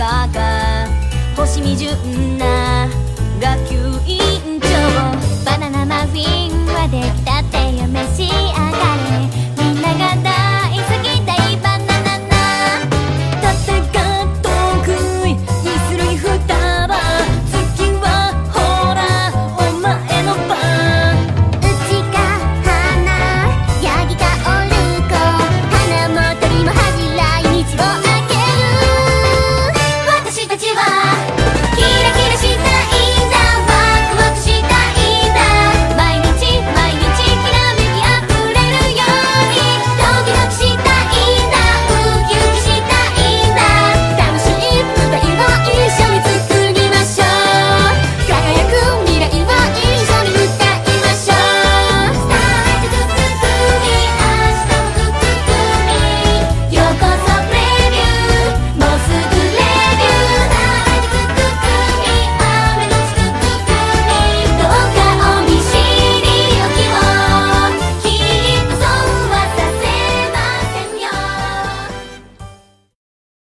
かか星みじゅんな学級